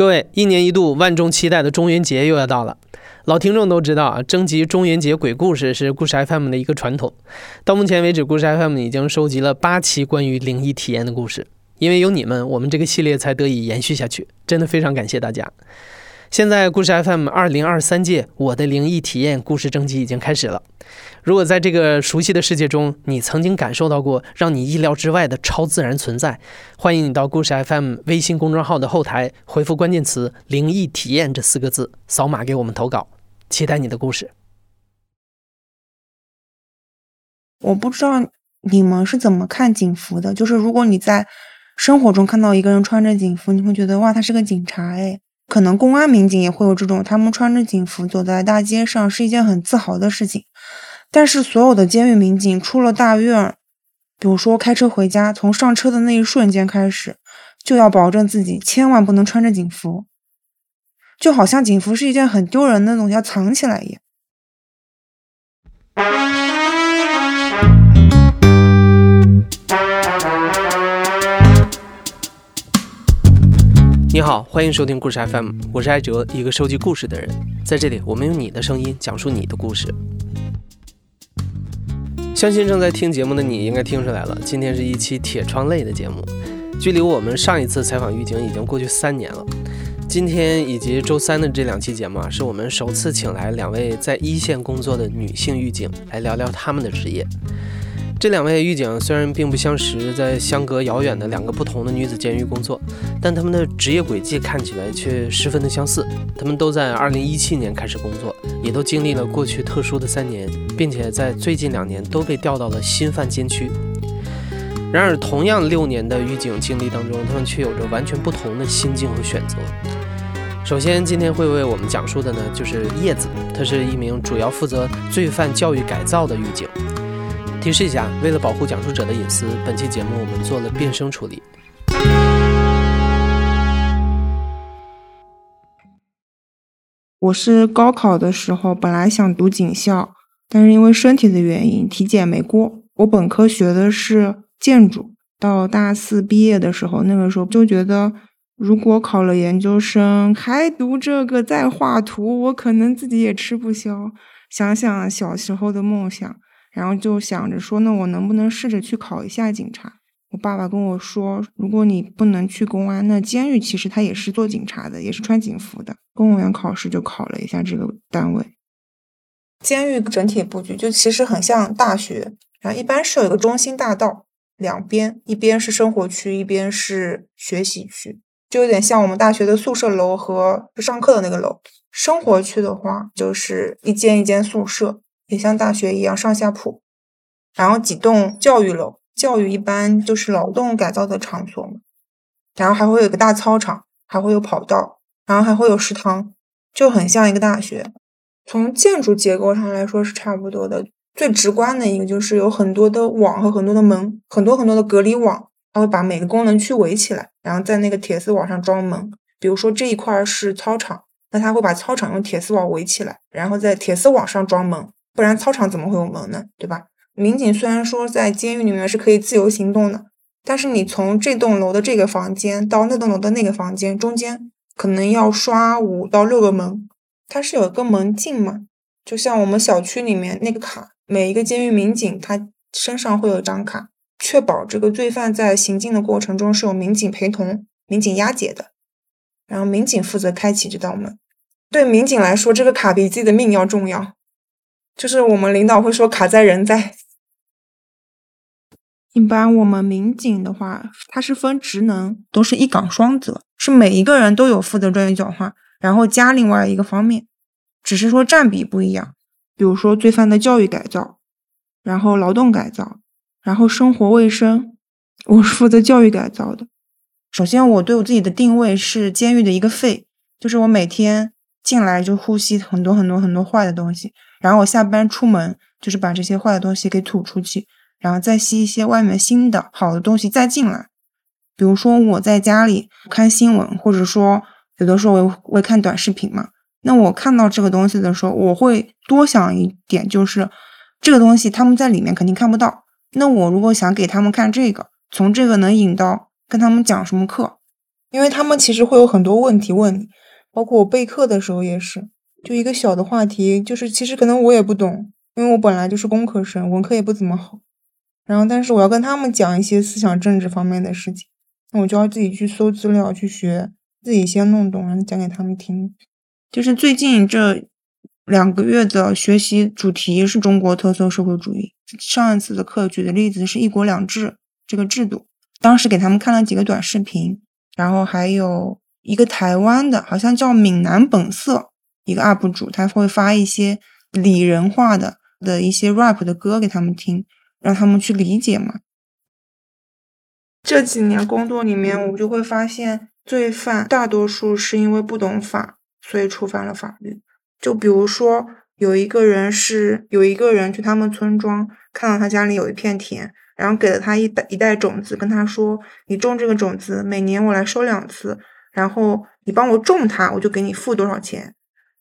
各位，一年一度万众期待的中元节又要到了。老听众都知道啊，征集中元节鬼故事是故事 FM 的一个传统。到目前为止，故事 FM 已经收集了八期关于灵异体验的故事。因为有你们，我们这个系列才得以延续下去。真的非常感谢大家。现在故事 FM 二零二三届我的灵异体验故事征集已经开始了。如果在这个熟悉的世界中，你曾经感受到过让你意料之外的超自然存在，欢迎你到故事 FM 微信公众号的后台回复关键词“灵异体验”这四个字，扫码给我们投稿，期待你的故事。我不知道你们是怎么看警服的，就是如果你在生活中看到一个人穿着警服，你会觉得哇，他是个警察哎。可能公安民警也会有这种，他们穿着警服走在大街上是一件很自豪的事情。但是所有的监狱民警出了大院，比如说开车回家，从上车的那一瞬间开始，就要保证自己千万不能穿着警服，就好像警服是一件很丢人的东西，要藏起来一样。你好，欢迎收听故事 FM，我是艾哲，一个收集故事的人。在这里，我们用你的声音讲述你的故事。相信正在听节目的你应该听出来了，今天是一期铁窗泪的节目。距离我们上一次采访狱警已经过去三年了。今天以及周三的这两期节目啊，是我们首次请来两位在一线工作的女性狱警来聊聊他们的职业。这两位狱警虽然并不相识，在相隔遥远的两个不同的女子监狱工作，但他们的职业轨迹看起来却十分的相似。他们都在2017年开始工作，也都经历了过去特殊的三年，并且在最近两年都被调到了新犯监区。然而，同样六年的狱警经历当中，他们却有着完全不同的心境和选择。首先，今天会为我们讲述的呢，就是叶子，他是一名主要负责罪犯教育改造的狱警。提示一下，为了保护讲述者的隐私，本期节目我们做了变声处理。我是高考的时候本来想读警校，但是因为身体的原因，体检没过。我本科学的是建筑，到大四毕业的时候，那个时候就觉得，如果考了研究生还读这个再画图，我可能自己也吃不消。想想小时候的梦想。然后就想着说，那我能不能试着去考一下警察？我爸爸跟我说，如果你不能去公安，那监狱其实他也是做警察的，也是穿警服的。公务员考试就考了一下这个单位。监狱整体布局就其实很像大学，然后一般是有一个中心大道，两边一边是生活区，一边是学习区，就有点像我们大学的宿舍楼和上课的那个楼。生活区的话，就是一间一间宿舍。也像大学一样上下铺，然后几栋教育楼，教育一般就是劳动改造的场所嘛。然后还会有个大操场，还会有跑道，然后还会有食堂，就很像一个大学。从建筑结构上来说是差不多的。最直观的一个就是有很多的网和很多的门，很多很多的隔离网，它会把每个功能区围起来，然后在那个铁丝网上装门。比如说这一块是操场，那他会把操场用铁丝网围起来，然后在铁丝网上装门。不然操场怎么会有门呢？对吧？民警虽然说在监狱里面是可以自由行动的，但是你从这栋楼的这个房间到那栋楼的那个房间中间，可能要刷五到六个门。它是有一个门禁嘛？就像我们小区里面那个卡，每一个监狱民警他身上会有一张卡，确保这个罪犯在行进的过程中是有民警陪同、民警押解的。然后民警负责开启这道门。对民警来说，这个卡比自己的命要重要。就是我们领导会说卡在人在。一般我们民警的话，它是分职能，都是一岗双责，是每一个人都有负责专业角化，然后加另外一个方面，只是说占比不一样。比如说罪犯的教育改造，然后劳动改造，然后生活卫生，我是负责教育改造的。首先，我对我自己的定位是监狱的一个肺，就是我每天进来就呼吸很多很多很多坏的东西。然后我下班出门，就是把这些坏的东西给吐出去，然后再吸一些外面新的好的东西再进来。比如说我在家里看新闻，或者说有的时候我会看短视频嘛。那我看到这个东西的时候，我会多想一点，就是这个东西他们在里面肯定看不到。那我如果想给他们看这个，从这个能引到跟他们讲什么课，因为他们其实会有很多问题问你，包括我备课的时候也是，就一个小的话题，就是其实可能我也不懂，因为我本来就是工科生，文科也不怎么好。然后，但是我要跟他们讲一些思想政治方面的事情，那我就要自己去搜资料去学，自己先弄懂，然后讲给他们听。就是最近这两个月的学习主题是中国特色社会主义。上一次的课举的例子是一国两制这个制度，当时给他们看了几个短视频。然后还有一个台湾的，好像叫闽南本色一个 UP 主，他会发一些拟人化的的一些 rap 的歌给他们听，让他们去理解嘛。这几年工作里面，我就会发现，罪犯大多数是因为不懂法，所以触犯了法律。就比如说，有一个人是有一个人去他们村庄，看到他家里有一片田。然后给了他一袋一袋种子，跟他说：“你种这个种子，每年我来收两次，然后你帮我种它，我就给你付多少钱。”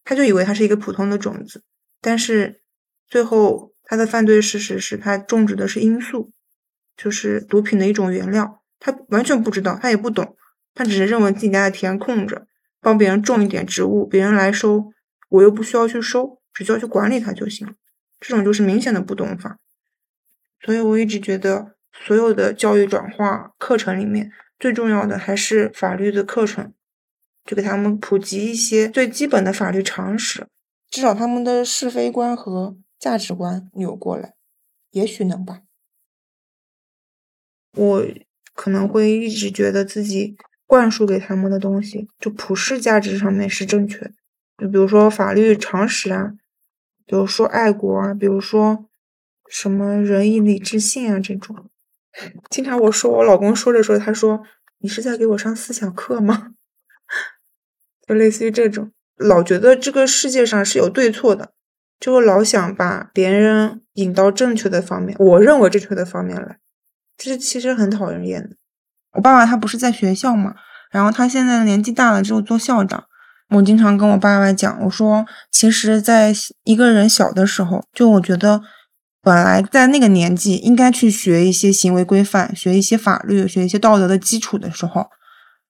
他就以为它是一个普通的种子，但是最后他的犯罪事实是他种植的是罂粟，就是毒品的一种原料。他完全不知道，他也不懂，他只是认为自己家的田空着，帮别人种一点植物，别人来收，我又不需要去收，只需要去管理它就行。这种就是明显的不懂法。所以我一直觉得，所有的教育转化课程里面，最重要的还是法律的课程，就给他们普及一些最基本的法律常识，至少他们的是非观和价值观扭过来，也许能吧。我可能会一直觉得自己灌输给他们的东西，就普世价值上面是正确的，就比如说法律常识啊，比如说爱国啊，比如说。什么仁义礼智信啊，这种，经常我说我老公说着说着，他说你是在给我上思想课吗？就类似于这种，老觉得这个世界上是有对错的，就老想把别人引到正确的方面，我认为正确的方面来，这其实很讨人厌的。我爸爸他不是在学校嘛，然后他现在年纪大了之后做校长，我经常跟我爸爸讲，我说其实在一个人小的时候，就我觉得。本来在那个年纪应该去学一些行为规范，学一些法律，学一些道德的基础的时候，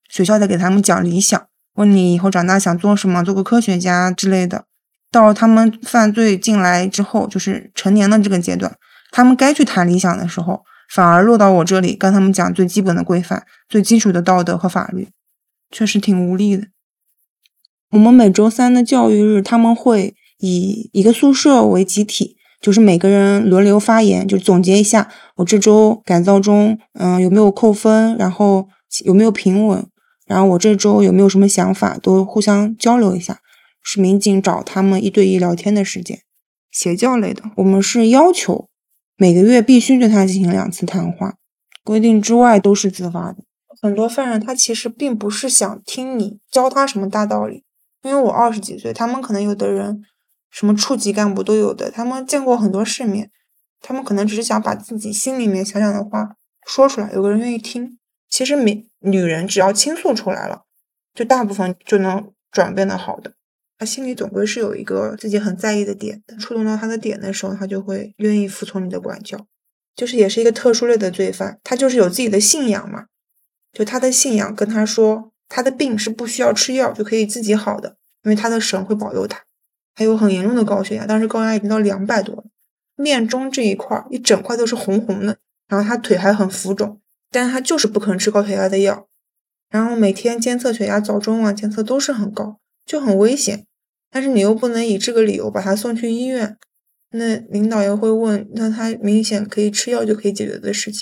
学校在给他们讲理想，问你以后长大想做什么，做个科学家之类的。到他们犯罪进来之后，就是成年的这个阶段，他们该去谈理想的时候，反而落到我这里跟他们讲最基本的规范、最基础的道德和法律，确实挺无力的。我们每周三的教育日，他们会以一个宿舍为集体。就是每个人轮流发言，就总结一下我这周改造中，嗯，有没有扣分，然后有没有平稳，然后我这周有没有什么想法，都互相交流一下。是民警找他们一对一聊天的时间，邪教类的，我们是要求每个月必须对他进行两次谈话，规定之外都是自发的。很多犯人他其实并不是想听你教他什么大道理，因为我二十几岁，他们可能有的人。什么处级干部都有的，他们见过很多世面，他们可能只是想把自己心里面想讲的话说出来，有个人愿意听。其实，每女人只要倾诉出来了，就大部分就能转变的好的。他心里总归是有一个自己很在意的点，触动到他的点的时候，他就会愿意服从你的管教。就是也是一个特殊类的罪犯，他就是有自己的信仰嘛，就他的信仰跟他说，他的病是不需要吃药就可以自己好的，因为他的神会保佑他。还有很严重的高血压，当时高压已经到两百多了，面中这一块一整块都是红红的，然后他腿还很浮肿，但是他就是不肯吃高血压的药，然后每天监测血压早中晚监测都是很高，就很危险，但是你又不能以这个理由把他送去医院，那领导又会问，那他明显可以吃药就可以解决的事情，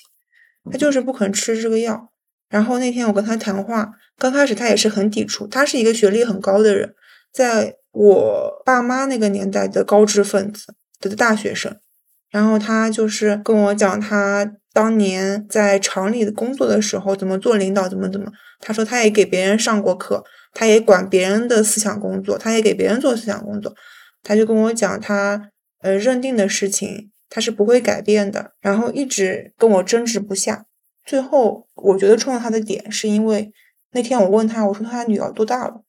他就是不肯吃这个药，然后那天我跟他谈话，刚开始他也是很抵触，他是一个学历很高的人，在。我爸妈那个年代的高知分子的大学生，然后他就是跟我讲他当年在厂里工作的时候怎么做领导，怎么怎么。他说他也给别人上过课，他也管别人的思想工作，他也给别人做思想工作。他就跟我讲他呃认定的事情他是不会改变的，然后一直跟我争执不下。最后我觉得冲到他的点是因为那天我问他，我说他女儿多大了？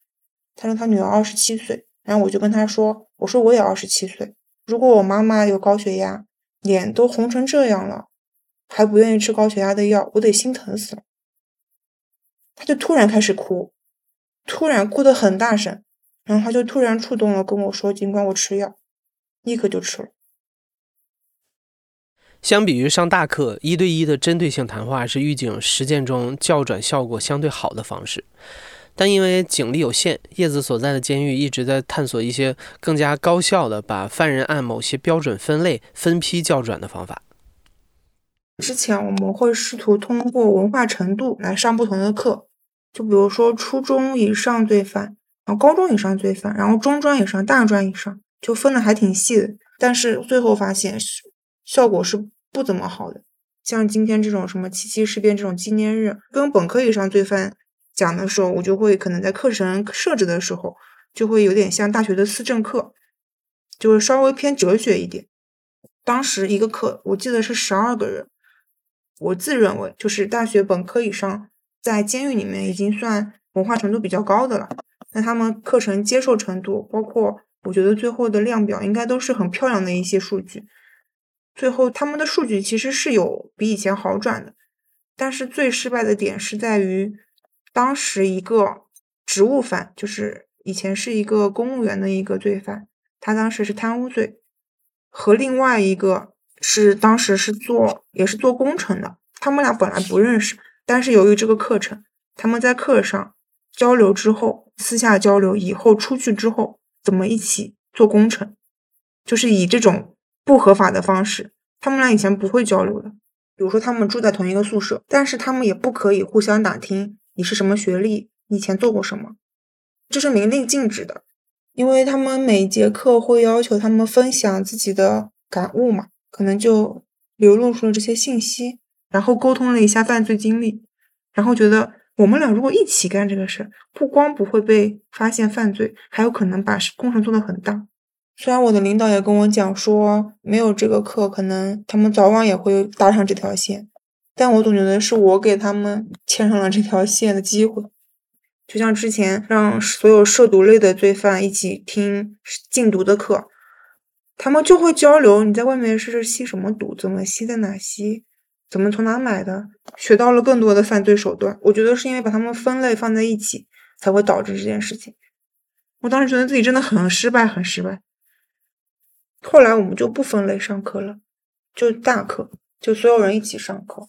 他说他女儿二十七岁。然后我就跟他说：“我说我也二十七岁，如果我妈妈有高血压，脸都红成这样了，还不愿意吃高血压的药，我得心疼死了。”他就突然开始哭，突然哭得很大声，然后他就突然触动了，跟我说：“尽管我吃药。”立刻就吃了。相比于上大课，一对一的针对性谈话是狱警实践中校转效果相对好的方式。但因为警力有限，叶子所在的监狱一直在探索一些更加高效的把犯人按某些标准分类、分批校转的方法。之前我们会试图通过文化程度来上不同的课，就比如说初中以上罪犯，然后高中以上罪犯，然后中专以上、大专以上，就分的还挺细的。但是最后发现效果是不怎么好的。像今天这种什么七七事变这种纪念日，跟本科以上罪犯。讲的时候，我就会可能在课程设置的时候，就会有点像大学的思政课，就会稍微偏哲学一点。当时一个课，我记得是十二个人，我自认为就是大学本科以上，在监狱里面已经算文化程度比较高的了。那他们课程接受程度，包括我觉得最后的量表，应该都是很漂亮的一些数据。最后他们的数据其实是有比以前好转的，但是最失败的点是在于。当时一个职务犯，就是以前是一个公务员的一个罪犯，他当时是贪污罪，和另外一个是当时是做也是做工程的，他们俩本来不认识，但是由于这个课程，他们在课上交流之后，私下交流以后出去之后怎么一起做工程，就是以这种不合法的方式，他们俩以前不会交流的，比如说他们住在同一个宿舍，但是他们也不可以互相打听。你是什么学历？以前做过什么？这是明令禁止的，因为他们每节课会要求他们分享自己的感悟嘛，可能就流露出了这些信息，然后沟通了一下犯罪经历，然后觉得我们俩如果一起干这个事，不光不会被发现犯罪，还有可能把工程做得很大。虽然我的领导也跟我讲说，没有这个课，可能他们早晚也会搭上这条线。但我总觉得是我给他们牵上了这条线的机会，就像之前让所有涉毒类的罪犯一起听禁毒的课，他们就会交流你在外面是吸什么毒，怎么吸，在哪吸，怎么从哪买的，学到了更多的犯罪手段。我觉得是因为把他们分类放在一起，才会导致这件事情。我当时觉得自己真的很失败，很失败。后来我们就不分类上课了，就大课，就所有人一起上课。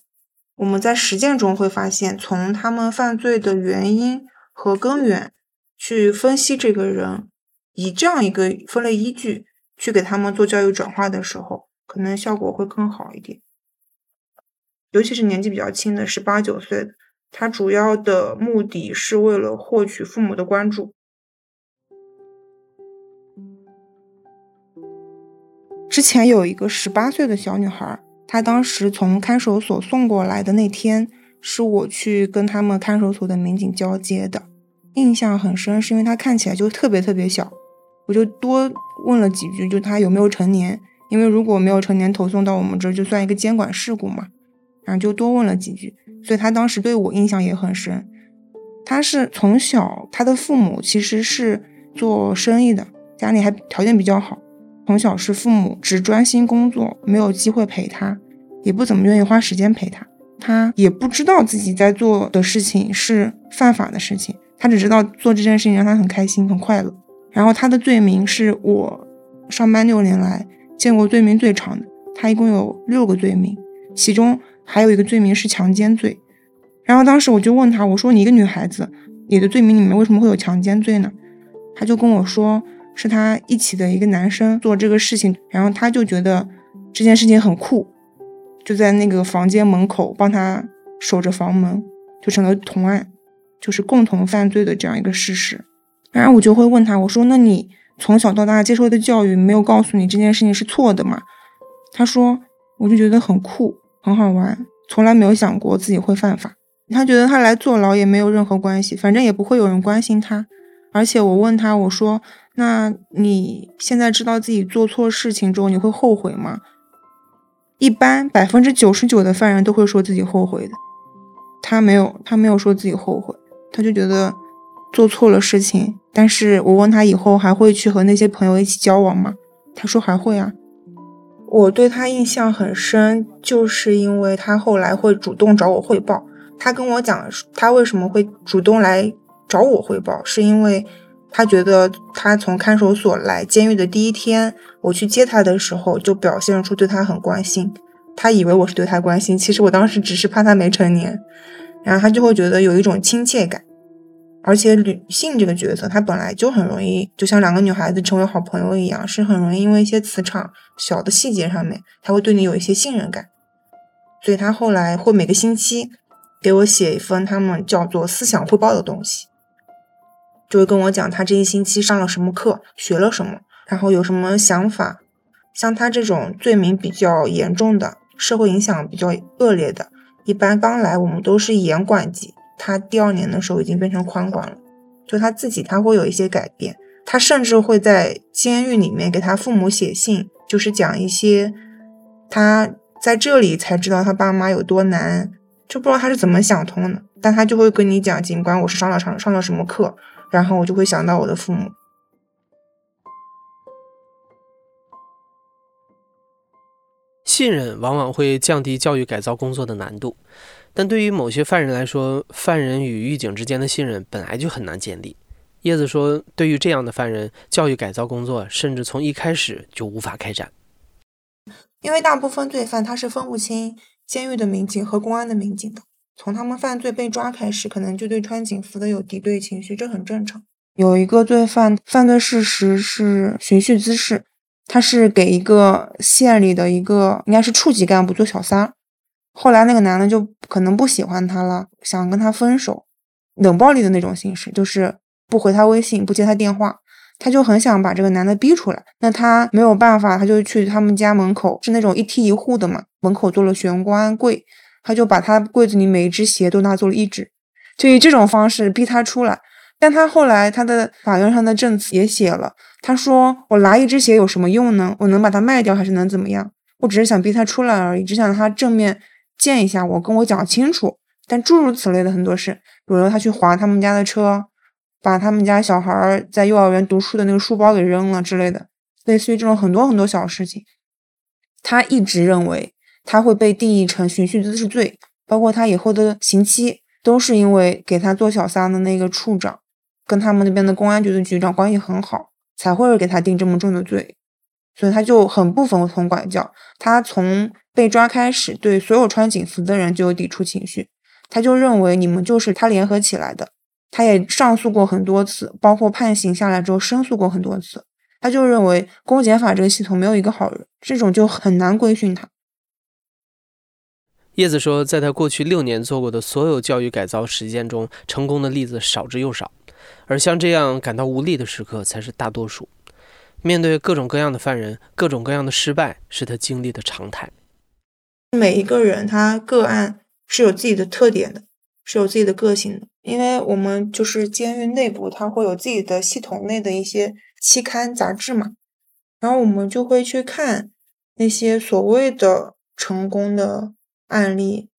我们在实践中会发现，从他们犯罪的原因和根源去分析这个人，以这样一个分类依据去给他们做教育转化的时候，可能效果会更好一点。尤其是年纪比较轻的十八九岁的，他主要的目的是为了获取父母的关注。之前有一个十八岁的小女孩。他当时从看守所送过来的那天，是我去跟他们看守所的民警交接的，印象很深，是因为他看起来就特别特别小，我就多问了几句，就他有没有成年，因为如果没有成年投送到我们这儿，就算一个监管事故嘛，然后就多问了几句，所以他当时对我印象也很深。他是从小，他的父母其实是做生意的，家里还条件比较好。从小是父母只专心工作，没有机会陪他，也不怎么愿意花时间陪他。他也不知道自己在做的事情是犯法的事情，他只知道做这件事情让他很开心、很快乐。然后他的罪名是我上班六年来见过罪名最长的，他一共有六个罪名，其中还有一个罪名是强奸罪。然后当时我就问他，我说你一个女孩子，你的罪名里面为什么会有强奸罪呢？他就跟我说。是他一起的一个男生做这个事情，然后他就觉得这件事情很酷，就在那个房间门口帮他守着房门，就成了同案，就是共同犯罪的这样一个事实。然后我就会问他，我说：“那你从小到大接受的教育没有告诉你这件事情是错的吗？”他说：“我就觉得很酷，很好玩，从来没有想过自己会犯法。他觉得他来坐牢也没有任何关系，反正也不会有人关心他。而且我问他，我说。”那你现在知道自己做错事情之后，你会后悔吗？一般百分之九十九的犯人都会说自己后悔的。他没有，他没有说自己后悔，他就觉得做错了事情。但是我问他以后还会去和那些朋友一起交往吗？他说还会啊。我对他印象很深，就是因为他后来会主动找我汇报，他跟我讲，他为什么会主动来找我汇报，是因为他觉得他从看守所来监狱的第一天，我去接他的时候就表现出对他很关心。他以为我是对他关心，其实我当时只是怕他没成年，然后他就会觉得有一种亲切感。而且女性这个角色，她本来就很容易，就像两个女孩子成为好朋友一样，是很容易因为一些磁场小的细节上面，她会对你有一些信任感。所以他后来会每个星期给我写一份他们叫做思想汇报的东西，就会跟我讲他这一星期上了什么课，学了什么，然后有什么想法。像他这种罪名比较严重的，社会影响比较恶劣的，一般刚来我们都是严管级。他第二年的时候已经变成宽管了，就他自己他会有一些改变，他甚至会在监狱里面给他父母写信，就是讲一些他在这里才知道他爸妈有多难，就不知道他是怎么想通的。但他就会跟你讲，尽管，我是上了上上了什么课，然后我就会想到我的父母。信任往往会降低教育改造工作的难度。但对于某些犯人来说，犯人与狱警之间的信任本来就很难建立。叶子说，对于这样的犯人，教育改造工作甚至从一开始就无法开展，因为大部分罪犯他是分不清监狱的民警和公安的民警的。从他们犯罪被抓开始，可能就对穿警服的有敌对情绪，这很正常。有一个罪犯犯罪事实是寻衅滋事，他是给一个县里的一个应该是处级干部做小三。后来那个男的就可能不喜欢他了，想跟他分手，冷暴力的那种形式，就是不回他微信，不接他电话，他就很想把这个男的逼出来。那他没有办法，他就去他们家门口，是那种一梯一户的嘛，门口做了玄关柜，他就把他柜子里每一只鞋都拿走了一只，就以这种方式逼他出来。但他后来他的法院上的证词也写了，他说我拿一只鞋有什么用呢？我能把它卖掉还是能怎么样？我只是想逼他出来而已，只想让他正面。见一下我，跟我讲清楚。但诸如此类的很多事，比如他去划他们家的车，把他们家小孩在幼儿园读书的那个书包给扔了之类的，类似于这种很多很多小事情，他一直认为他会被定义成寻衅滋事罪，包括他以后的刑期都是因为给他做小三的那个处长跟他们那边的公安局的局长关系很好，才会给他定这么重的罪，所以他就很不服从管教，他从。被抓开始，对所有穿警服的人就有抵触情绪，他就认为你们就是他联合起来的。他也上诉过很多次，包括判刑下来之后申诉过很多次。他就认为公检法这个系统没有一个好人，这种就很难规训他。叶子说，在他过去六年做过的所有教育改造实践中，成功的例子少之又少，而像这样感到无力的时刻才是大多数。面对各种各样的犯人，各种各样的失败是他经历的常态。每一个人他个案是有自己的特点的，是有自己的个性的。因为我们就是监狱内部，它会有自己的系统内的一些期刊杂志嘛，然后我们就会去看那些所谓的成功的案例，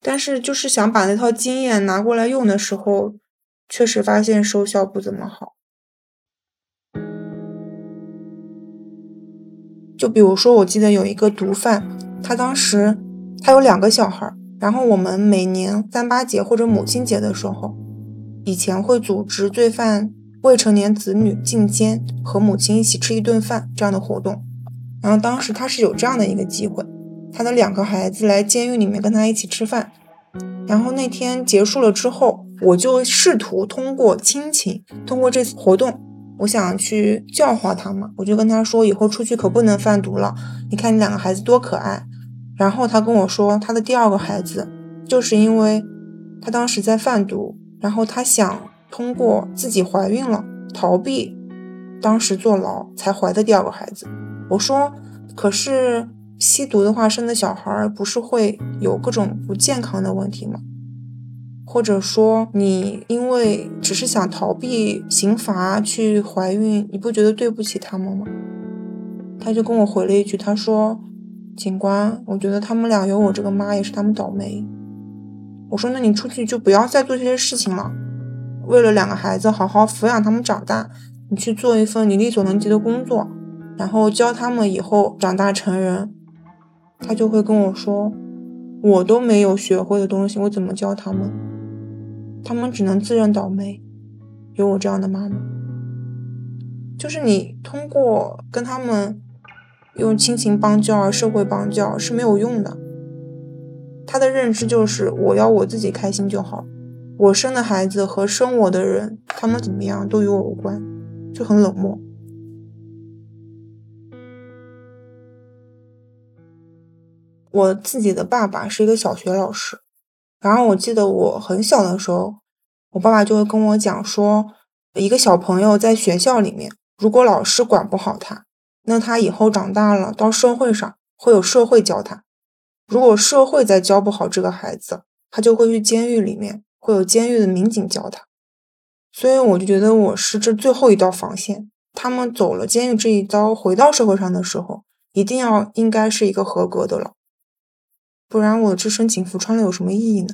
但是就是想把那套经验拿过来用的时候，确实发现收效不怎么好。就比如说，我记得有一个毒贩。他当时他有两个小孩，然后我们每年三八节或者母亲节的时候，以前会组织罪犯未成年子女进监和母亲一起吃一顿饭这样的活动。然后当时他是有这样的一个机会，他的两个孩子来监狱里面跟他一起吃饭。然后那天结束了之后，我就试图通过亲情，通过这次活动。我想去教化他嘛，我就跟他说，以后出去可不能贩毒了。你看你两个孩子多可爱。然后他跟我说，他的第二个孩子就是因为他当时在贩毒，然后他想通过自己怀孕了逃避当时坐牢才怀的第二个孩子。我说，可是吸毒的话生的小孩不是会有各种不健康的问题吗？或者说，你因为只是想逃避刑罚去怀孕，你不觉得对不起他们吗？他就跟我回了一句，他说：“警官，我觉得他们俩有我这个妈也是他们倒霉。”我说：“那你出去就不要再做这些事情了，为了两个孩子好好抚养他们长大，你去做一份你力所能及的工作，然后教他们以后长大成人。”他就会跟我说：“我都没有学会的东西，我怎么教他们？他们只能自认倒霉，有我这样的妈妈。就是你通过跟他们用亲情帮教、社会帮教是没有用的。他的认知就是我要我自己开心就好，我生的孩子和生我的人，他们怎么样都与我无关，就很冷漠。我自己的爸爸是一个小学老师，然后我记得我很小的时候，我爸爸就会跟我讲说，一个小朋友在学校里面，如果老师管不好他，那他以后长大了到社会上会有社会教他；如果社会再教不好这个孩子，他就会去监狱里面，会有监狱的民警教他。所以我就觉得我是这最后一道防线，他们走了监狱这一刀，回到社会上的时候，一定要应该是一个合格的了。不然我这身警服穿了有什么意义呢？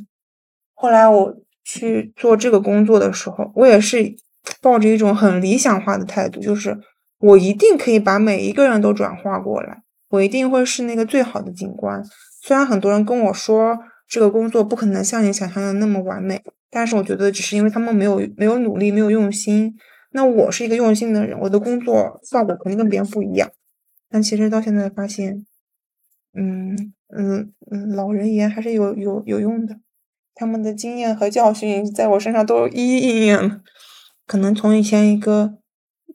后来我去做这个工作的时候，我也是抱着一种很理想化的态度，就是我一定可以把每一个人都转化过来，我一定会是那个最好的警官。虽然很多人跟我说这个工作不可能像你想象的那么完美，但是我觉得只是因为他们没有没有努力，没有用心。那我是一个用心的人，我的工作效果肯定跟别人不一样。但其实到现在发现，嗯。嗯嗯，老人言还是有有有用的，他们的经验和教训在我身上都一一应验了。可能从以前一个，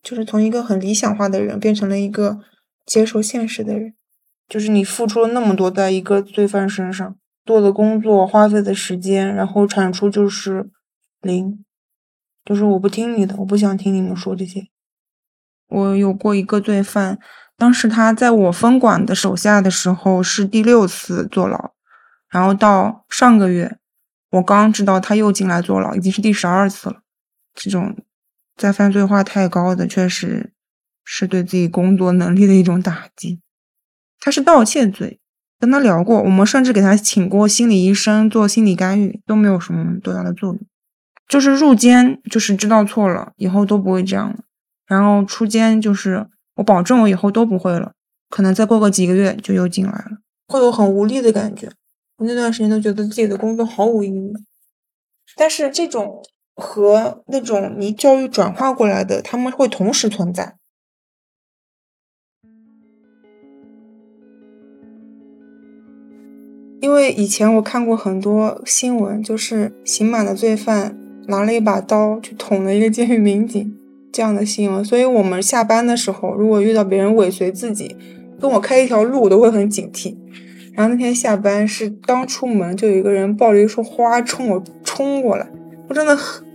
就是从一个很理想化的人，变成了一个接受现实的人。就是你付出了那么多在一个罪犯身上做的工作，花费的时间，然后产出就是零，就是我不听你的，我不想听你们说这些。我有过一个罪犯。当时他在我分管的手下的时候是第六次坐牢，然后到上个月，我刚知道他又进来坐牢，已经是第十二次了。这种在犯罪化太高的，确实是对自己工作能力的一种打击。他是盗窃罪，跟他聊过，我们甚至给他请过心理医生做心理干预，都没有什么多大的作用。就是入监，就是知道错了，以后都不会这样了。然后出监就是。我保证，我以后都不会了。可能再过个几个月就又进来了，会有很无力的感觉。我那段时间都觉得自己的工作毫无意义。但是这种和那种你教育转化过来的，他们会同时存在。因为以前我看过很多新闻，就是刑满的罪犯拿了一把刀去捅了一个监狱民警。这样的新闻，所以我们下班的时候，如果遇到别人尾随自己，跟我开一条路，我都会很警惕。然后那天下班是刚出门，就有一个人抱着一束花冲我冲过来，我真的很，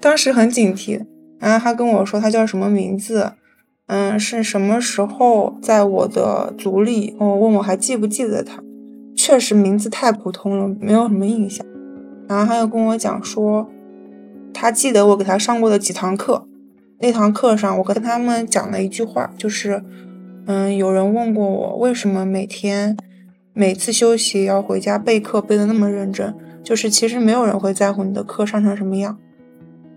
当时很警惕。然后他跟我说他叫什么名字，嗯，是什么时候在我的组里？我问我还记不记得他，确实名字太普通了，没有什么印象。然后他又跟我讲说，他记得我给他上过的几堂课。那堂课上，我跟他们讲了一句话，就是，嗯，有人问过我，为什么每天每次休息要回家备课备得那么认真？就是其实没有人会在乎你的课上成什么样。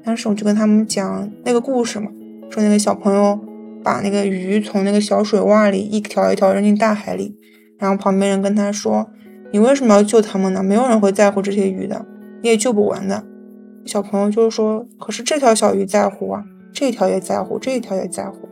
当时我就跟他们讲那个故事嘛，说那个小朋友把那个鱼从那个小水洼里一条一条扔进大海里，然后旁边人跟他说：“你为什么要救他们呢？没有人会在乎这些鱼的，你也救不完的。”小朋友就是说：“可是这条小鱼在乎啊。”这条也在乎，这一条也在乎，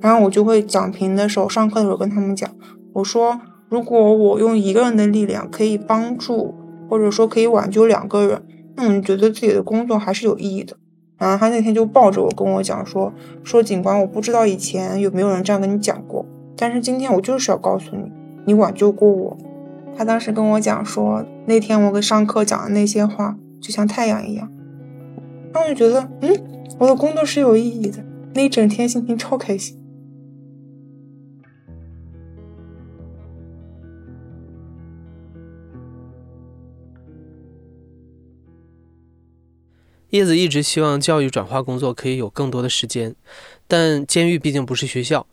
然后我就会讲评的时候，上课的时候跟他们讲，我说如果我用一个人的力量可以帮助，或者说可以挽救两个人，那我觉得自己的工作还是有意义的。然后他那天就抱着我跟我讲说，说警官，我不知道以前有没有人这样跟你讲过，但是今天我就是要告诉你，你挽救过我。他当时跟我讲说，那天我给上课讲的那些话，就像太阳一样，然后我觉得，嗯。我的工作是有意义的，那一整天心情超开心。叶子一直希望教育转化工作可以有更多的时间，但监狱毕竟不是学校，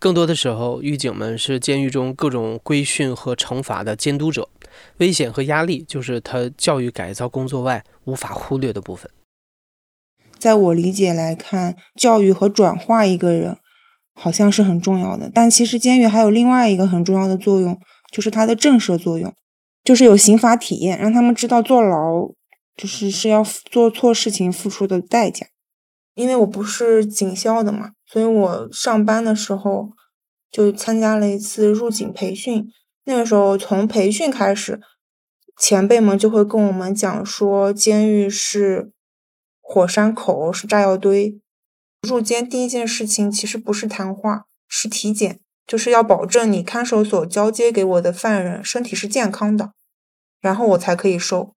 更多的时候，狱警们是监狱中各种规训和惩罚的监督者，危险和压力就是他教育改造工作外无法忽略的部分。在我理解来看，教育和转化一个人，好像是很重要的。但其实监狱还有另外一个很重要的作用，就是它的震慑作用。就是有刑法体验，让他们知道坐牢就是是要做错事情付出的代价。因为我不是警校的嘛，所以我上班的时候就参加了一次入警培训。那个时候从培训开始，前辈们就会跟我们讲说，监狱是火山口，是炸药堆。入监第一件事情其实不是谈话，是体检，就是要保证你看守所交接给我的犯人身体是健康的，然后我才可以收。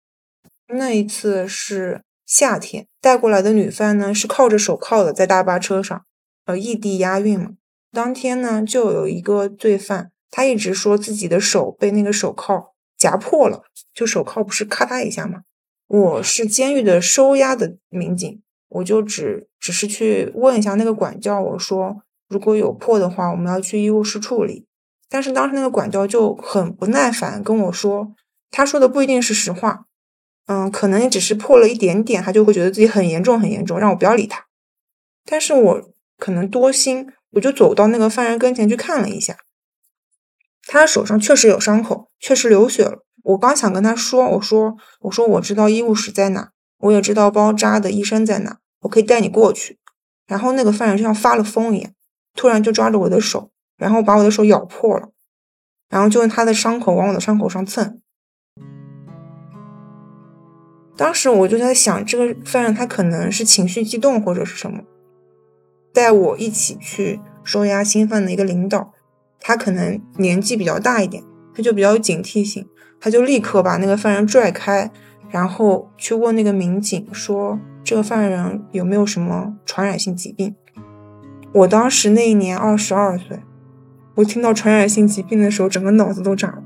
那一次是夏天，带过来的女犯呢是铐着手铐的，在大巴车上，呃，异地押运嘛。当天呢，就有一个罪犯，他一直说自己的手被那个手铐夹破了，就手铐不是咔嗒一下吗？我是监狱的收押的民警。我就只只是去问一下那个管教，我说如果有破的话，我们要去医务室处理。但是当时那个管教就很不耐烦跟我说，他说的不一定是实话，嗯，可能也只是破了一点点，他就会觉得自己很严重很严重，让我不要理他。但是我可能多心，我就走到那个犯人跟前去看了一下，他手上确实有伤口，确实流血了。我刚想跟他说，我说我说我知道医务室在哪。我也知道包扎的医生在哪，我可以带你过去。然后那个犯人就像发了疯一样，突然就抓着我的手，然后把我的手咬破了，然后就用他的伤口往我的伤口上蹭。当时我就在想，这个犯人他可能是情绪激动或者是什么。带我一起去收押新犯的一个领导，他可能年纪比较大一点，他就比较有警惕性，他就立刻把那个犯人拽开。然后去问那个民警说：“这个犯人有没有什么传染性疾病？”我当时那一年二十二岁，我听到传染性疾病的时候，整个脑子都炸了，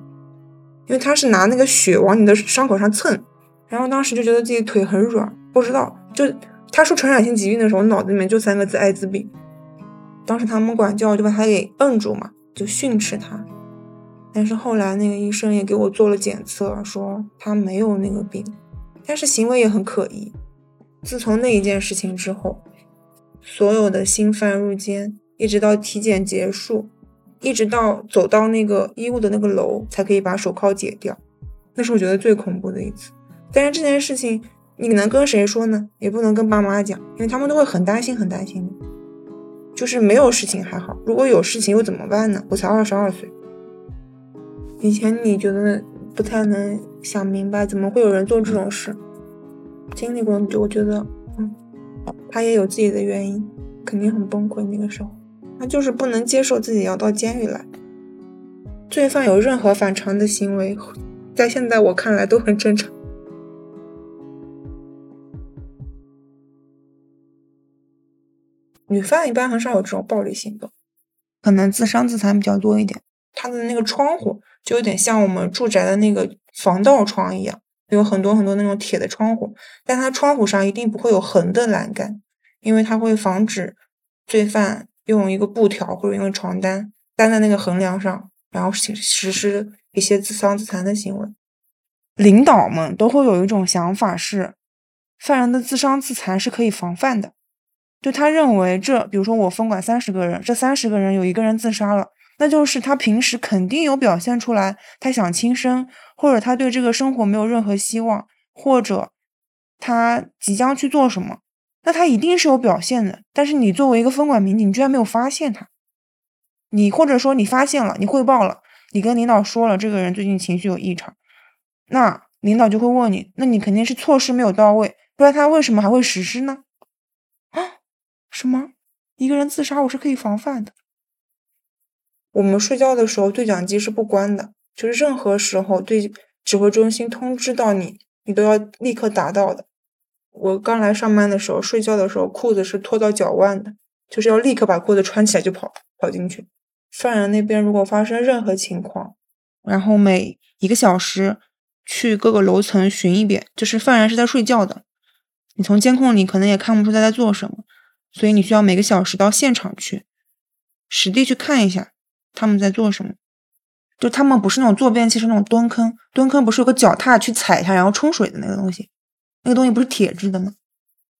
因为他是拿那个血往你的伤口上蹭，然后当时就觉得自己腿很软，不知道就他说传染性疾病的时候，脑子里面就三个字：艾滋病。当时他们管教就把他给摁住嘛，就训斥他。但是后来那个医生也给我做了检测，说他没有那个病，但是行为也很可疑。自从那一件事情之后，所有的新犯入监，一直到体检结束，一直到走到那个医务的那个楼，才可以把手铐解掉。那是我觉得最恐怖的一次。但是这件事情你能跟谁说呢？也不能跟爸妈讲，因为他们都会很担心，很担心你。就是没有事情还好，如果有事情又怎么办呢？我才二十二岁。以前你觉得不太能想明白，怎么会有人做这种事？经历过，就我觉得，嗯，他也有自己的原因，肯定很崩溃。那个时候，他就是不能接受自己要到监狱来。罪犯有任何反常的行为，在现在我看来都很正常。女犯一般很少有这种暴力行动，可能自伤自残比较多一点。他的那个窗户。就有点像我们住宅的那个防盗窗一样，有很多很多那种铁的窗户，但它窗户上一定不会有横的栏杆，因为它会防止罪犯用一个布条或者用床单粘在那个横梁上，然后实实施一些自伤自残的行为。领导们都会有一种想法是，犯人的自伤自残是可以防范的，就他认为这，比如说我分管三十个人，这三十个人有一个人自杀了。那就是他平时肯定有表现出来，他想轻生，或者他对这个生活没有任何希望，或者他即将去做什么，那他一定是有表现的。但是你作为一个分管民警，你居然没有发现他，你或者说你发现了，你汇报了，你跟领导说了这个人最近情绪有异常，那领导就会问你，那你肯定是措施没有到位，不然他为什么还会实施呢？啊？什么？一个人自杀我是可以防范的。我们睡觉的时候，对讲机是不关的，就是任何时候对指挥中心通知到你，你都要立刻达到的。我刚来上班的时候，睡觉的时候裤子是脱到脚腕的，就是要立刻把裤子穿起来就跑跑进去。犯人那边如果发生任何情况，然后每一个小时去各个楼层巡一遍，就是犯人是在睡觉的，你从监控里可能也看不出他在做什么，所以你需要每个小时到现场去实地去看一下。他们在做什么？就他们不是那种坐便器，是那种蹲坑。蹲坑不是有个脚踏去踩一下，然后冲水的那个东西？那个东西不是铁制的吗？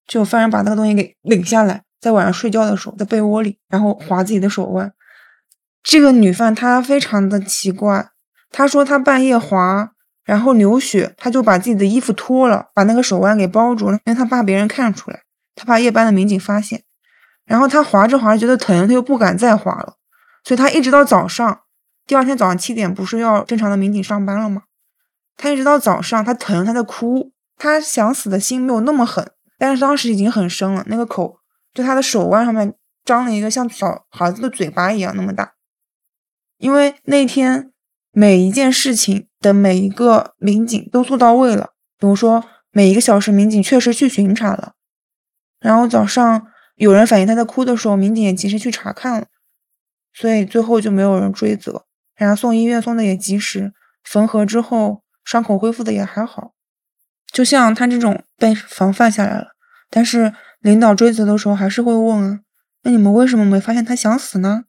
就犯人把那个东西给领下来，在晚上睡觉的时候，在被窝里，然后划自己的手腕。这个女犯她非常的奇怪，她说她半夜划然后流血，她就把自己的衣服脱了，把那个手腕给包住了，因为她怕别人看出来，她怕夜班的民警发现。然后他划着划着觉得疼，他又不敢再划了，所以他一直到早上，第二天早上七点不是要正常的民警上班了吗？他一直到早上，他疼，他在哭，他想死的心没有那么狠，但是当时已经很深了，那个口就他的手腕上面张了一个像小孩子的嘴巴一样那么大，因为那天每一件事情。的每一个民警都做到位了，比如说每一个小时民警确实去巡查了，然后早上有人反映他在哭的时候，民警也及时去查看了，所以最后就没有人追责，然后送医院送的也及时，缝合之后伤口恢复的也还好。就像他这种被防范下来了，但是领导追责的时候还是会问啊，那你们为什么没发现他想死呢？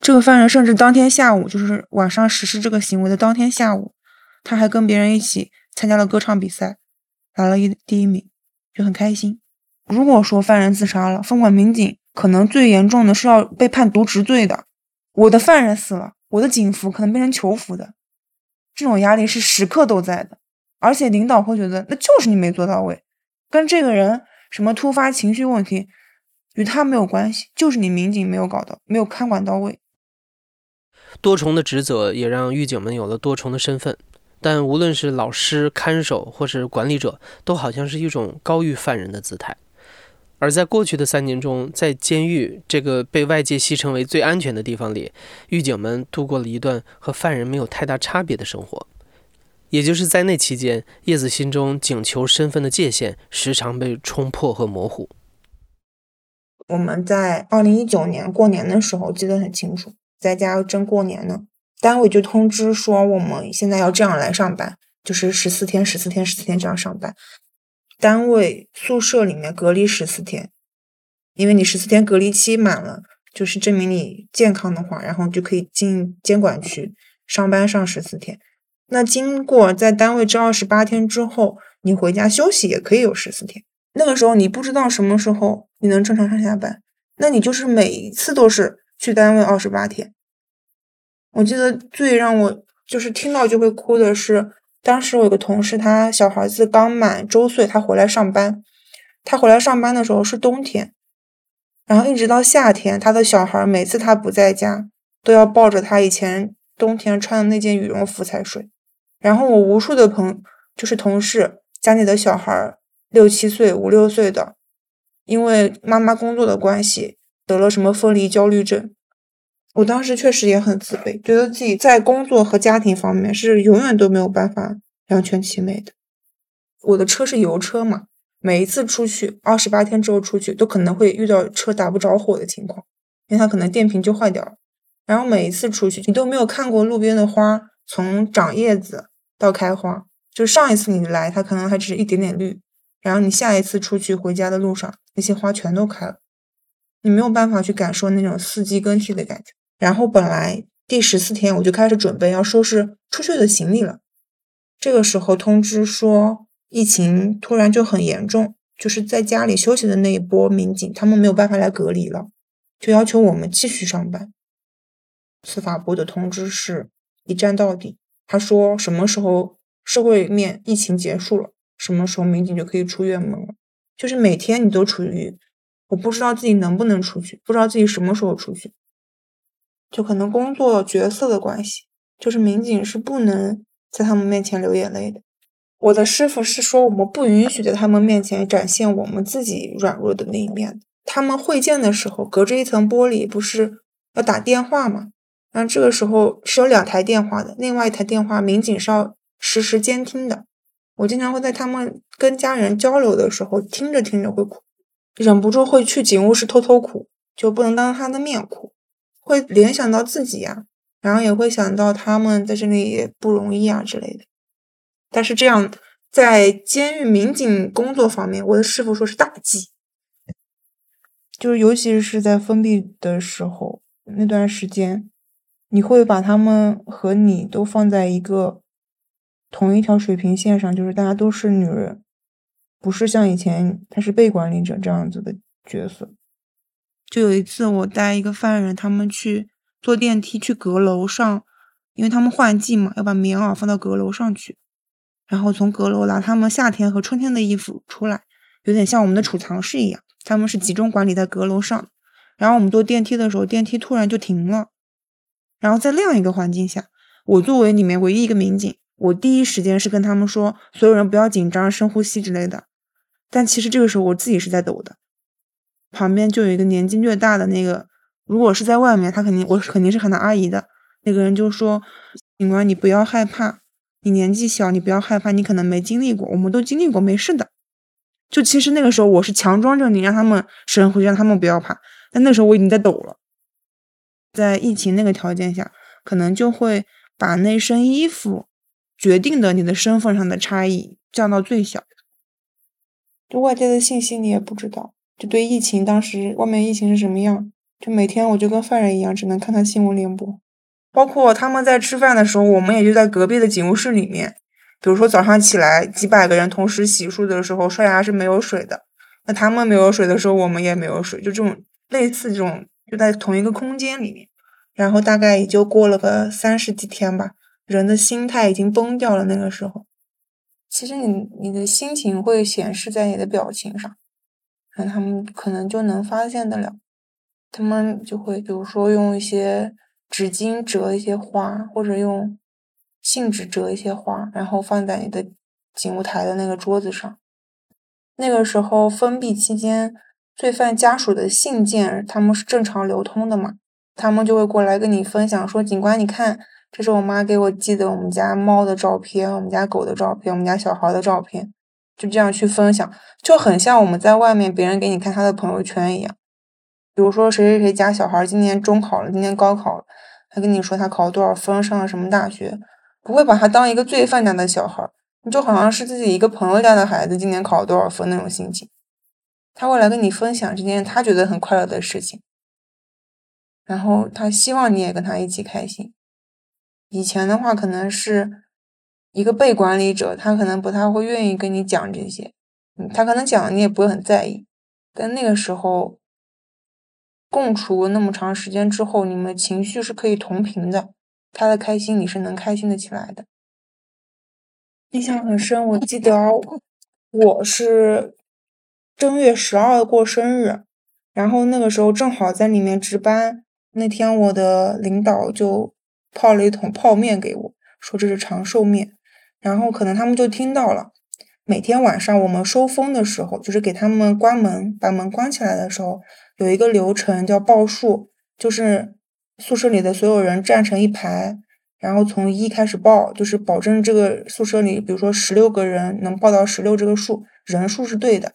这个犯人甚至当天下午，就是晚上实施这个行为的当天下午。他还跟别人一起参加了歌唱比赛，拿了一第一名，就很开心。如果说犯人自杀了，分管民警可能最严重的是要被判渎职罪的。我的犯人死了，我的警服可能变成囚服的，这种压力是时刻都在的。而且领导会觉得那就是你没做到位，跟这个人什么突发情绪问题与他没有关系，就是你民警没有搞到，没有看管到位。多重的职责也让狱警们有了多重的身份。但无论是老师、看守或是管理者，都好像是一种高于犯人的姿态。而在过去的三年中，在监狱这个被外界戏称为最安全的地方里，狱警们度过了一段和犯人没有太大差别的生活。也就是在那期间，叶子心中警囚身份的界限时常被冲破和模糊。我们在二零一九年过年的时候记得很清楚，在家正过年呢。单位就通知说，我们现在要这样来上班，就是十四天、十四天、十四天这样上班。单位宿舍里面隔离十四天，因为你十四天隔离期满了，就是证明你健康的话，然后就可以进监管区上班上十四天。那经过在单位这二十八天之后，你回家休息也可以有十四天。那个时候你不知道什么时候你能正常上下班，那你就是每一次都是去单位二十八天。我记得最让我就是听到就会哭的是，当时我有个同事，他小孩子刚满周岁，他回来上班，他回来上班的时候是冬天，然后一直到夏天，他的小孩每次他不在家，都要抱着他以前冬天穿的那件羽绒服才睡。然后我无数的朋就是同事家里的小孩六七岁、五六岁的，因为妈妈工作的关系得了什么分离焦虑症。我当时确实也很自卑，觉得自己在工作和家庭方面是永远都没有办法两全其美的。我的车是油车嘛，每一次出去二十八天之后出去，都可能会遇到车打不着火的情况，因为它可能电瓶就坏掉了。然后每一次出去，你都没有看过路边的花从长叶子到开花，就上一次你来，它可能还只是一点点绿，然后你下一次出去回家的路上，那些花全都开了，你没有办法去感受那种四季更替的感觉。然后本来第十四天我就开始准备要收拾出去的行李了，这个时候通知说疫情突然就很严重，就是在家里休息的那一波民警他们没有办法来隔离了，就要求我们继续上班。司法部的通知是一站到底，他说什么时候社会面疫情结束了，什么时候民警就可以出院门了，就是每天你都处于我不知道自己能不能出去，不知道自己什么时候出去。就可能工作角色的关系，就是民警是不能在他们面前流眼泪的。我的师傅是说，我们不允许在他们面前展现我们自己软弱的那一面。他们会见的时候，隔着一层玻璃，不是要打电话吗？然后这个时候是有两台电话的，另外一台电话民警是要实时监听的。我经常会在他们跟家人交流的时候，听着听着会哭，忍不住会去警务室偷偷哭，就不能当他的面哭。会联想到自己呀，然后也会想到他们在这里也不容易啊之类的。但是这样在监狱民警工作方面，我的师傅说是大忌，就是尤其是在封闭的时候那段时间，你会把他们和你都放在一个同一条水平线上，就是大家都是女人，不是像以前他是被管理者这样子的角色。就有一次，我带一个犯人，他们去坐电梯去阁楼上，因为他们换季嘛，要把棉袄放到阁楼上去。然后从阁楼拿他们夏天和春天的衣服出来，有点像我们的储藏室一样。他们是集中管理在阁楼上。然后我们坐电梯的时候，电梯突然就停了。然后在那样一个环境下，我作为里面唯一一个民警，我第一时间是跟他们说，所有人不要紧张，深呼吸之类的。但其实这个时候我自己是在抖的。旁边就有一个年纪略大的那个，如果是在外面，他肯定我肯定是喊他阿姨的。那个人就说：“警官，你不要害怕，你年纪小，你不要害怕，你可能没经历过，我们都经历过，没事的。”就其实那个时候我是强装着，你，让他们深呼吸，让他们不要怕。但那时候我已经在抖了，在疫情那个条件下，可能就会把那身衣服决定的你的身份上的差异降到最小。就外界的信息你也不知道，就对疫情当时外面疫情是什么样，就每天我就跟犯人一样，只能看看新闻联播。包括他们在吃饭的时候，我们也就在隔壁的警务室里面。比如说早上起来几百个人同时洗漱的时候，刷牙是没有水的，那他们没有水的时候，我们也没有水，就这种。类似这种就在同一个空间里面，然后大概也就过了个三十几天吧，人的心态已经崩掉了。那个时候，其实你你的心情会显示在你的表情上，那他们可能就能发现得了。他们就会比如说用一些纸巾折一些花，或者用信纸折一些花，然后放在你的警务台的那个桌子上。那个时候封闭期间。罪犯家属的信件，他们是正常流通的嘛？他们就会过来跟你分享，说：“警官，你看，这是我妈给我寄的我们家猫的照片，我们家狗的照片，我们家小孩的照片。”就这样去分享，就很像我们在外面别人给你看他的朋友圈一样。比如说谁谁谁家小孩今年中考了，今年高考了，他跟你说他考了多少分，上了什么大学，不会把他当一个罪犯家的小孩，你就好像是自己一个朋友家的孩子今年考了多少分那种心情。他会来跟你分享这件他觉得很快乐的事情，然后他希望你也跟他一起开心。以前的话，可能是一个被管理者，他可能不太会愿意跟你讲这些，嗯，他可能讲你也不会很在意。但那个时候，共处那么长时间之后，你们情绪是可以同频的，他的开心你是能开心的起来的。印象很深，我记得 我是。正月十二过生日，然后那个时候正好在里面值班。那天我的领导就泡了一桶泡面给我，说这是长寿面。然后可能他们就听到了，每天晚上我们收风的时候，就是给他们关门，把门关起来的时候，有一个流程叫报数，就是宿舍里的所有人站成一排，然后从一开始报，就是保证这个宿舍里，比如说十六个人能报到十六这个数，人数是对的。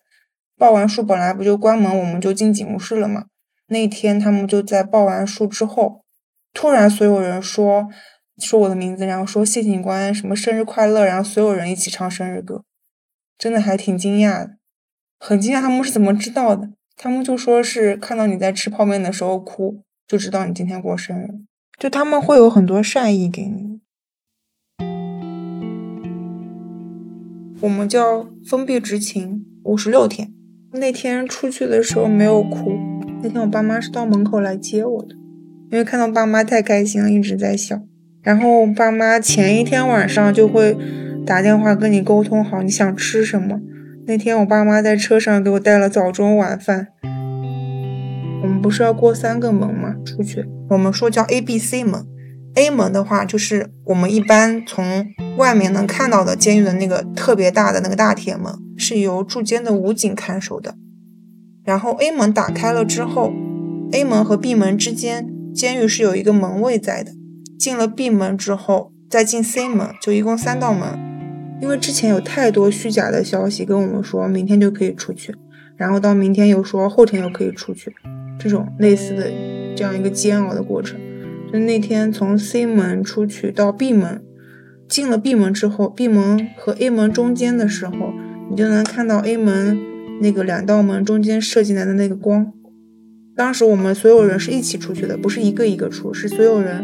报完数本来不就关门，我们就进警务室了吗？那天他们就在报完数之后，突然所有人说说我的名字，然后说谢警官什么生日快乐，然后所有人一起唱生日歌，真的还挺惊讶的，很惊讶他们是怎么知道的？他们就说是看到你在吃泡面的时候哭，就知道你今天过生日，就他们会有很多善意给你。我们叫封闭执勤，五十六天。那天出去的时候没有哭，那天我爸妈是到门口来接我的，因为看到爸妈太开心了，一直在笑。然后爸妈前一天晚上就会打电话跟你沟通好你想吃什么。那天我爸妈在车上给我带了早中晚饭。我们不是要过三个门吗？出去，我们说叫 A、B、C 门。A 门的话，就是我们一般从外面能看到的监狱的那个特别大的那个大铁门，是由驻监的武警看守的。然后 A 门打开了之后，A 门和 B 门之间，监狱是有一个门卫在的。进了 B 门之后，再进 C 门，就一共三道门。因为之前有太多虚假的消息跟我们说明天就可以出去，然后到明天又说后天又可以出去，这种类似的这样一个煎熬的过程。就那天从 C 门出去到 B 门，进了 B 门之后，B 门和 A 门中间的时候，你就能看到 A 门那个两道门中间射进来的那个光。当时我们所有人是一起出去的，不是一个一个出，是所有人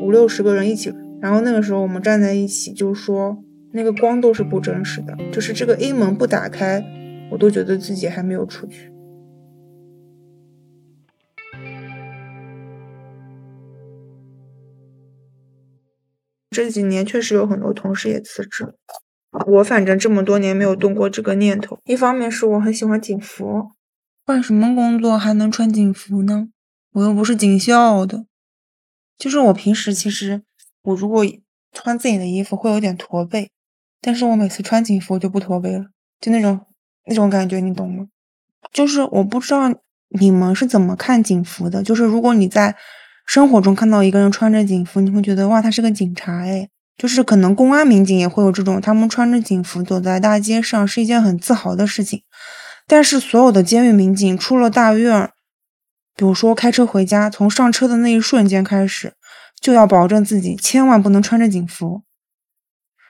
五六十个人一起。然后那个时候我们站在一起，就说那个光都是不真实的，就是这个 A 门不打开，我都觉得自己还没有出去。这几年确实有很多同事也辞职，我反正这么多年没有动过这个念头。一方面是我很喜欢警服，换什么工作还能穿警服呢？我又不是警校的。就是我平时其实我如果穿自己的衣服会有点驼背，但是我每次穿警服就不驼背了，就那种那种感觉，你懂吗？就是我不知道你们是怎么看警服的。就是如果你在生活中看到一个人穿着警服，你会觉得哇，他是个警察哎。就是可能公安民警也会有这种，他们穿着警服走在大街上是一件很自豪的事情。但是所有的监狱民警出了大院，比如说开车回家，从上车的那一瞬间开始，就要保证自己千万不能穿着警服，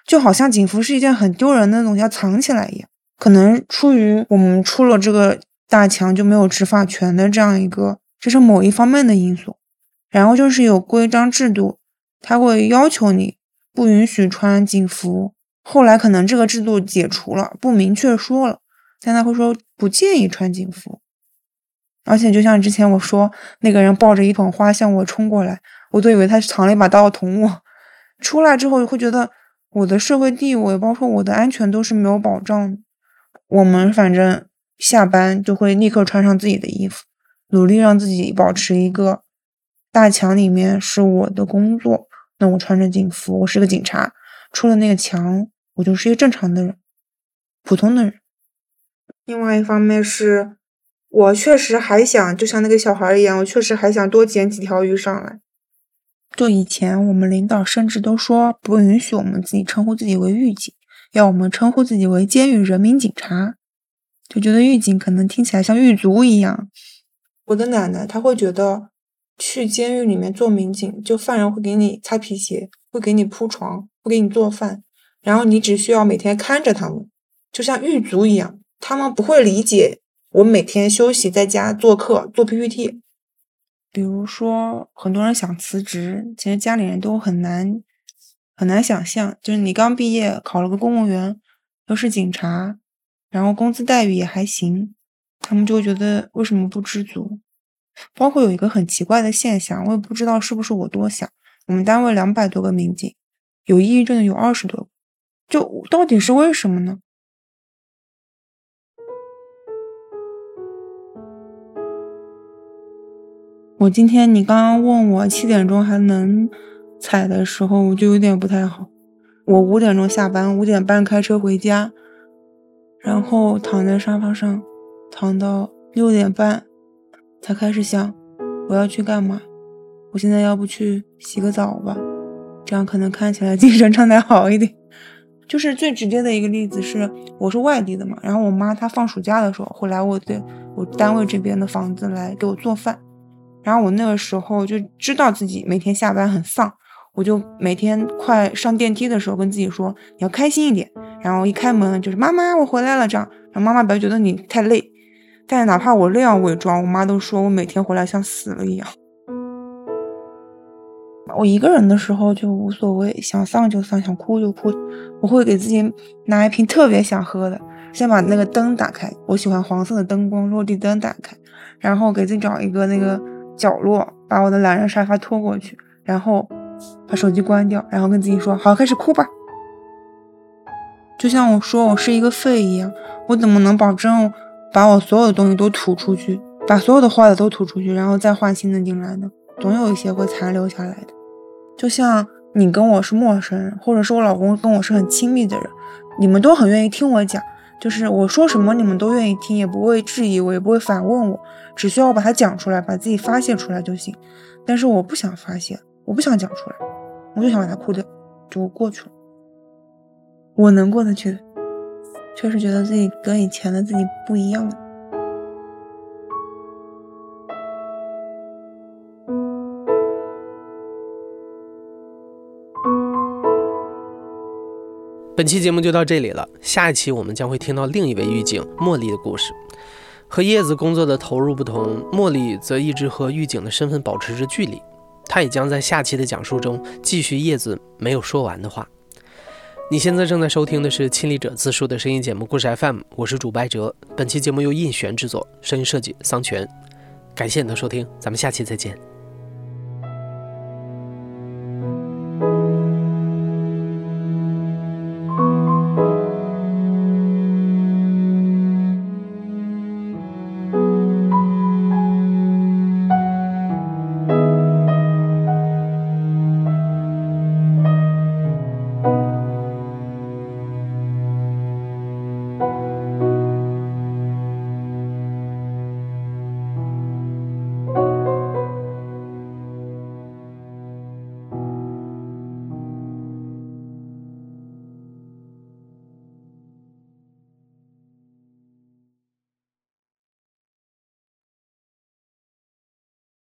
就好像警服是一件很丢人的东西，要藏起来一样。可能出于我们出了这个大墙就没有执法权的这样一个，这是某一方面的因素。然后就是有规章制度，他会要求你。不允许穿警服，后来可能这个制度解除了，不明确说了，但他会说不建议穿警服。而且就像之前我说，那个人抱着一桶花向我冲过来，我都以为他藏了一把刀要捅我。出来之后会觉得我的社会地位，包括我的安全都是没有保障。我们反正下班就会立刻穿上自己的衣服，努力让自己保持一个大墙里面是我的工作。那我穿着警服，我是个警察，出了那个墙，我就是一个正常的人，普通的人。另外一方面是，我确实还想，就像那个小孩一样，我确实还想多捡几条鱼上来。就以前我们领导甚至都说不允许我们自己称呼自己为狱警，要我们称呼自己为监狱人民警察，就觉得狱警可能听起来像狱卒一样。我的奶奶她会觉得。去监狱里面做民警，就犯人会给你擦皮鞋，会给你铺床，会给你做饭，然后你只需要每天看着他们，就像狱卒一样。他们不会理解我每天休息在家做客做 PPT。比如说，很多人想辞职，其实家里人都很难很难想象，就是你刚毕业考了个公务员，又是警察，然后工资待遇也还行，他们就会觉得为什么不知足？包括有一个很奇怪的现象，我也不知道是不是我多想。我们单位两百多个民警，有抑郁症的有二十多个，就到底是为什么呢？我今天你刚刚问我七点钟还能踩的时候，我就有点不太好。我五点钟下班，五点半开车回家，然后躺在沙发上躺到六点半。才开始想我要去干嘛？我现在要不去洗个澡吧，这样可能看起来 精神状态好一点。就是最直接的一个例子是，我是外地的嘛，然后我妈她放暑假的时候会来我的我单位这边的房子来给我做饭，然后我那个时候就知道自己每天下班很丧，我就每天快上电梯的时候跟自己说你要开心一点，然后一开门就是妈妈我回来了这样，然后妈妈不要觉得你太累。但哪怕我那样伪装，我妈都说我每天回来像死了一样。我一个人的时候就无所谓，想丧就丧，想哭就哭。我会给自己拿一瓶特别想喝的，先把那个灯打开，我喜欢黄色的灯光，落地灯打开，然后给自己找一个那个角落，把我的懒人沙发拖过去，然后把手机关掉，然后跟自己说好，开始哭吧。就像我说我是一个废一样，我怎么能保证？把我所有的东西都吐出去，把所有的坏的都吐出去，然后再换新的进来呢？总有一些会残留下来的。就像你跟我是陌生人，或者是我老公跟我是很亲密的人，你们都很愿意听我讲，就是我说什么你们都愿意听，也不会质疑我，也不会反问我，只需要我把它讲出来，把自己发泄出来就行。但是我不想发泄，我不想讲出来，我就想把它哭掉，就过去了。我能过得去。确实觉得自己跟以前的自己不一样了。本期节目就到这里了，下一期我们将会听到另一位狱警茉莉的故事。和叶子工作的投入不同，茉莉则一直和狱警的身份保持着距离。她也将在下期的讲述中继续叶子没有说完的话。你现在正在收听的是亲历者自述的声音节目《故事 FM》，我是主播哲。本期节目由印璇制作，声音设计桑泉。感谢你的收听，咱们下期再见。